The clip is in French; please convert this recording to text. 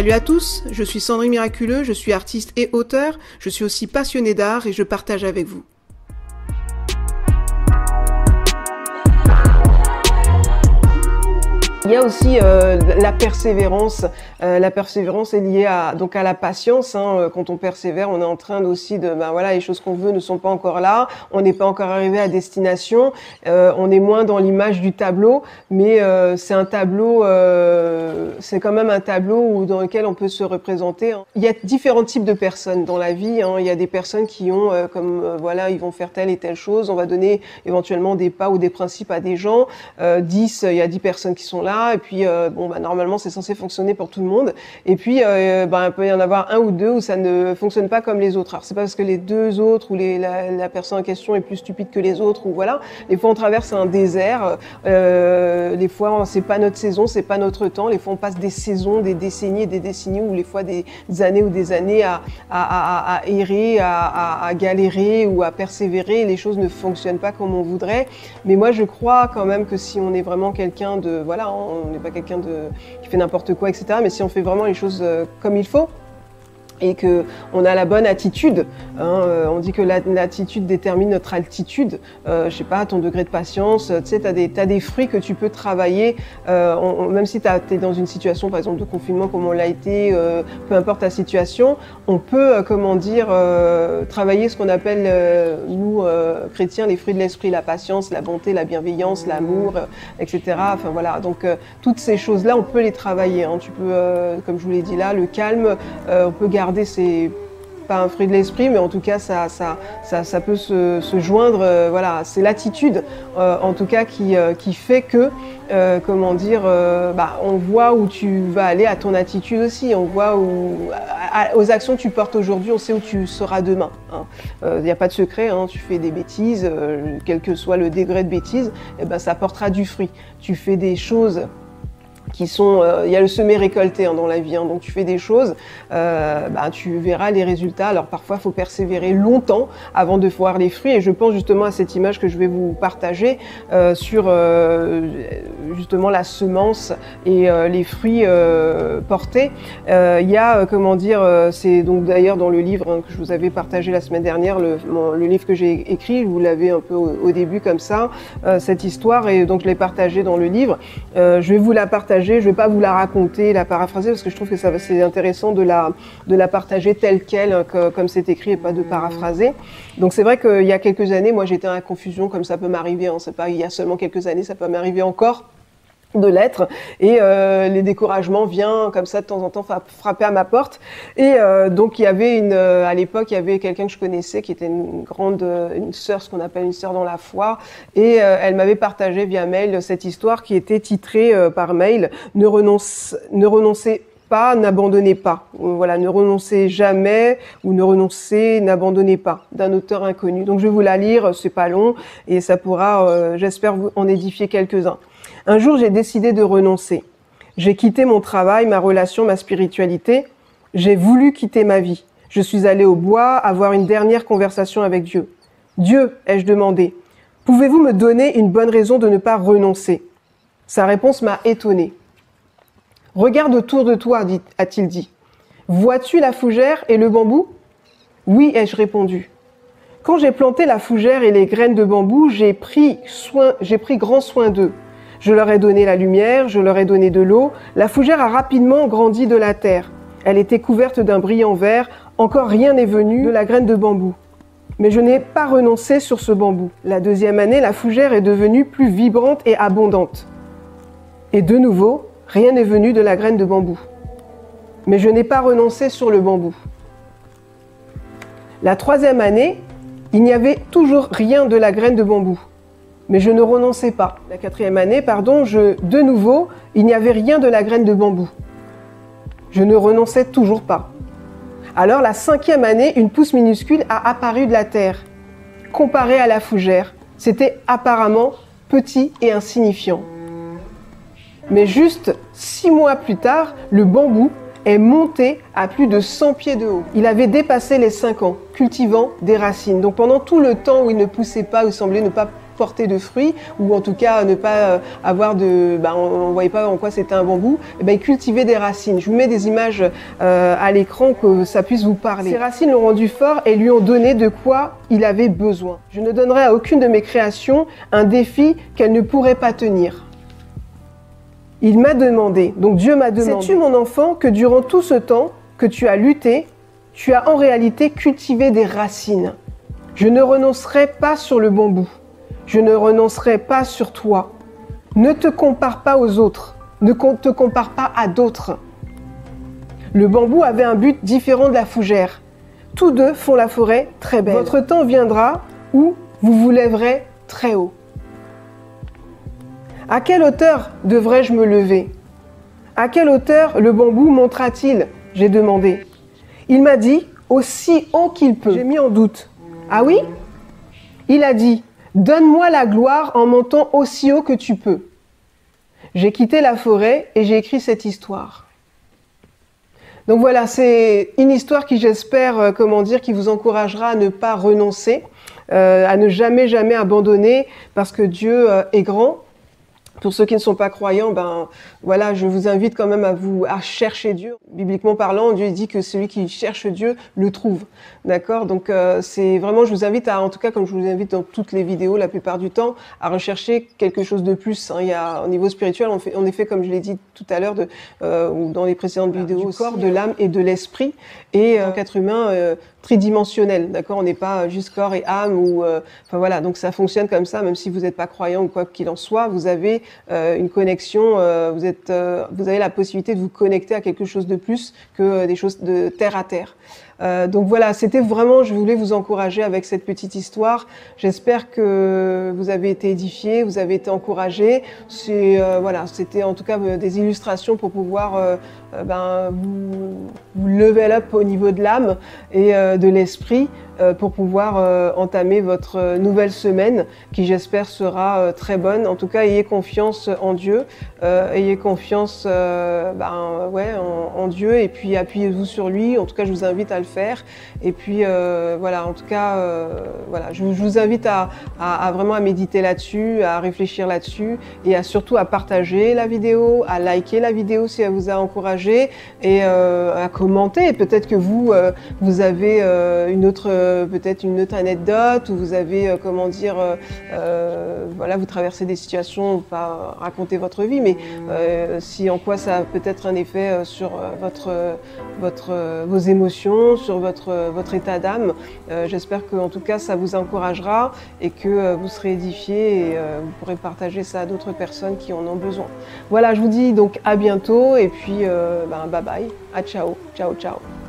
Salut à tous, je suis Sandrine Miraculeux, je suis artiste et auteur, je suis aussi passionnée d'art et je partage avec vous. Il y a aussi euh, la persévérance. Euh, la persévérance est liée à donc à la patience. Hein. Euh, quand on persévère, on est en train aussi de ben voilà les choses qu'on veut ne sont pas encore là. On n'est pas encore arrivé à destination. on est moins dans l'image du tableau, mais c'est un tableau. c'est quand même un tableau dans lequel on peut se représenter. Hein. Il y a différents types de personnes dans la vie. Hein. Il y a des personnes qui ont comme voilà ils vont faire telle et telle chose. On va donner éventuellement des pas ou des principes à des gens. 10, il y a 10 personnes qui sont là et puis, euh, bon, bah, normalement, c'est censé fonctionner pour tout le monde. Et puis, euh, bah, il peut y en avoir un ou deux où ça ne fonctionne pas comme les autres. Alors, c'est pas parce que les deux autres ou les, la, personne en question est plus stupide que les autres ou voilà. Des fois, on traverse un désert. Euh, des fois, c'est pas notre saison, c'est pas notre temps. Des fois, on passe des saisons, des décennies des décennies ou des fois des années ou des années à, à, errer, à, galérer ou à persévérer. Les choses ne fonctionnent pas comme on voudrait. Mais moi, je crois quand même que si on est vraiment quelqu'un de, voilà, on n'est pas quelqu'un qui fait n'importe quoi, etc. Mais si on fait vraiment les choses euh, comme il faut, et que on a la bonne attitude. Hein, euh, on dit que l'attitude détermine notre altitude. Euh, je sais pas, ton degré de patience. Tu sais, t'as des as des fruits que tu peux travailler, euh, même si tu es dans une situation, par exemple, de confinement comme on l'a été, euh, peu importe ta situation, on peut, euh, comment dire, travailler ce qu'on appelle nous chrétiens les fruits de l'esprit, la patience, la bonté, la bienveillance, l'amour, etc. Enfin voilà. Donc toutes ces choses-là, on peut les travailler. Hein. Tu peux, comme je vous l'ai dit là, le calme, on peut garder c'est pas un fruit de l'esprit, mais en tout cas, ça, ça, ça, peut se, joindre. Euh, voilà, c'est l'attitude, euh, en tout cas, qui, euh, qui fait que, comment dire, bah, on voit où tu vas aller à ton attitude aussi. On voit où, aux actions que tu portes aujourd'hui, on sait où tu seras demain. Il hein. n'y a pas de secret. Hein, tu fais des bêtises, quel que soit le degré de bêtise, et eh ben, ça portera du fruit. Tu fais des choses euh, il y a le semé récolté hein, dans la vie, hein, donc tu fais des choses, euh, bah, tu verras les résultats. Alors parfois, il faut persévérer longtemps avant de voir les fruits, et je pense justement à cette image que je vais vous partager euh, sur justement la semence et les fruits portés. Il y a, comment dire, c'est donc d'ailleurs dans le livre hein, que je vous avais partagé la semaine dernière, le, livre que j'ai écrit, vous l'avez un peu au, au, début comme ça, cette histoire, et donc je l'ai partagé dans le livre. je vais vous la partager je ne vais pas vous la raconter, la paraphraser, parce que je trouve que c'est intéressant de la, de la partager telle qu'elle, hein, comme c'est écrit, et pas de paraphraser. Donc c'est vrai qu'il y a quelques années, moi j'étais en confusion, comme ça peut m'arriver, hein, il y a seulement quelques années, ça peut m'arriver encore de l'être et euh, les découragements viennent comme ça de temps en temps frapper à ma porte et euh, donc il y avait une euh, à l'époque il y avait quelqu'un que je connaissais qui était une grande une sœur ce qu'on appelle une sœur dans la foi et elle m'avait partagé via mail cette histoire qui était titrée par mail ne renonce ne renoncez pas, n'abandonnez pas. Voilà, ne renoncez jamais ou ne renoncez, n'abandonnez pas d'un auteur inconnu. Donc je vais vous la lire, c'est pas long et ça pourra, j'espère, en édifier quelques-uns. Un jour, j'ai décidé de renoncer. J'ai quitté mon travail, ma relation, ma spiritualité. J'ai voulu quitter ma vie. Je suis allé au bois avoir une dernière conversation avec Dieu. Dieu, ai-je demandé, pouvez-vous me donner une bonne raison de ne pas renoncer? Sa réponse m'a étonné. Regarde autour de toi, a-t-il dit. Vois-tu la fougère et le bambou? Oui, ai-je répondu. Quand j'ai planté la fougère et les graines de bambou, j'ai pris j'ai pris grand soin d'eux. Je leur ai donné la lumière, je leur ai donné de l'eau. La fougère a rapidement grandi de la terre. Elle était couverte d'un brillant vert. Encore rien n'est venu de la graine de bambou. Mais je n'ai pas renoncé sur ce bambou. La deuxième année, la fougère est devenue plus vibrante et abondante. Et de nouveau, rien n'est venu de la graine de bambou. Mais je n'ai pas renoncé sur le bambou. La troisième année, il n'y avait toujours rien de la graine de bambou mais je ne renonçais pas. La quatrième année, pardon, de nouveau, il n'y avait rien de la graine de bambou. Je ne renonçais toujours pas. Alors la cinquième année, une pousse minuscule a apparu de la terre. Comparé à la fougère, c'était apparemment petit et insignifiant. Mais juste six mois plus tard, le bambou est monté à plus de 100 pieds de haut. Il avait dépassé les 5 ans, cultivant des racines. Donc pendant tout le temps où il ne poussait pas, où semblait ne pas porter de fruits ou en tout cas ne pas avoir de, ben, on ne voyait pas en quoi c'était un bambou, et eh ben, cultiver des racines. Je vous mets des images à l'écran que ça puisse vous parler. Ces racines l'ont rendu fort et lui ont donné de quoi il avait besoin. Je ne donnerai à aucune de mes créations un défi qu'elle ne pourrait pas tenir. Il m'a demandé, donc Dieu m'a demandé, sais-tu mon enfant que durant tout ce temps que tu as lutté, tu as en réalité cultivé des racines? Je ne renoncerai pas sur le bon bout. Je ne renoncerai pas sur toi. Ne te compare pas aux autres. Ne te compare pas à d'autres. Le bambou avait un but différent de la fougère. Tous deux font la forêt très belle. Votre temps viendra où vous vous lèverez très haut. À quelle hauteur devrais-je me lever? À quelle hauteur le bambou montera-t-il? J'ai demandé. Il m'a dit aussi haut qu'il peut. J'ai mis en doute. Ah oui? Il a dit Donne-moi la gloire en montant aussi haut que tu peux. J'ai quitté la forêt et j'ai écrit cette histoire. Donc voilà, c'est une histoire qui j'espère, euh, comment dire, qui vous encouragera à ne pas renoncer, euh, à ne jamais, jamais abandonner, parce que Dieu euh, est grand, pour ceux qui ne sont pas croyants, ben voilà, je vous invite quand même à vous à chercher Dieu. Bibliquement parlant, Dieu dit que celui qui cherche Dieu le trouve. D'accord? Donc euh, c'est vraiment, je vous invite à, en tout cas comme je vous invite dans toutes les vidéos la plupart du temps, à rechercher quelque chose de plus. Hein. Il y a au niveau spirituel, on fait, en effet, comme je l'ai dit tout à l'heure, euh, ou dans les précédentes vidéos, du corps, de l'âme et de l'esprit. Et euh, quatre humain euh, tridimensionnel, d'accord? On n'est pas juste corps et âme ou, euh, voilà. Donc ça fonctionne comme ça, même si vous n'êtes pas croyant ou quoi qu'il en soit, vous avez euh, une connexion, vous êtes, vous avez la possibilité de vous connecter à quelque chose de plus que des choses de terre à terre. Euh, donc voilà, c'était vraiment, je voulais vous encourager avec cette petite histoire. J'espère que vous avez été édifiés, vous avez été encouragés. C'est euh, voilà, c'était en tout cas euh, des illustrations pour pouvoir ben, vous, vous level up au niveau de l'âme et de l'esprit. Pour pouvoir entamer votre nouvelle semaine qui j'espère sera très bonne. En tout cas, ayez confiance en Dieu, ayez confiance ben, ouais, en, Dieu et puis appuyez-vous sur lui. En tout cas, je vous invite à le faire. Et puis voilà, en tout cas, voilà, je, vous invite à, vraiment à méditer là-dessus, à réfléchir là-dessus et à surtout à partager la vidéo, à liker la vidéo si elle vous a encouragé et à commenter. Peut-être que vous, vous avez une autre euh, peut-être une autre anecdote où vous avez, euh, comment dire, euh, voilà, vous traversez des situations, pas raconter votre vie, mais si en quoi ça a peut-être un effet sur votre, votre, vos émotions, sur votre, votre état d'âme. J'espère que en tout cas ça vous encouragera et que vous serez édifié et vous pourrez partager ça à d'autres personnes qui en ont besoin. Voilà, je vous dis donc à bientôt et puis ben, bye bye, à ciao, ciao, ciao.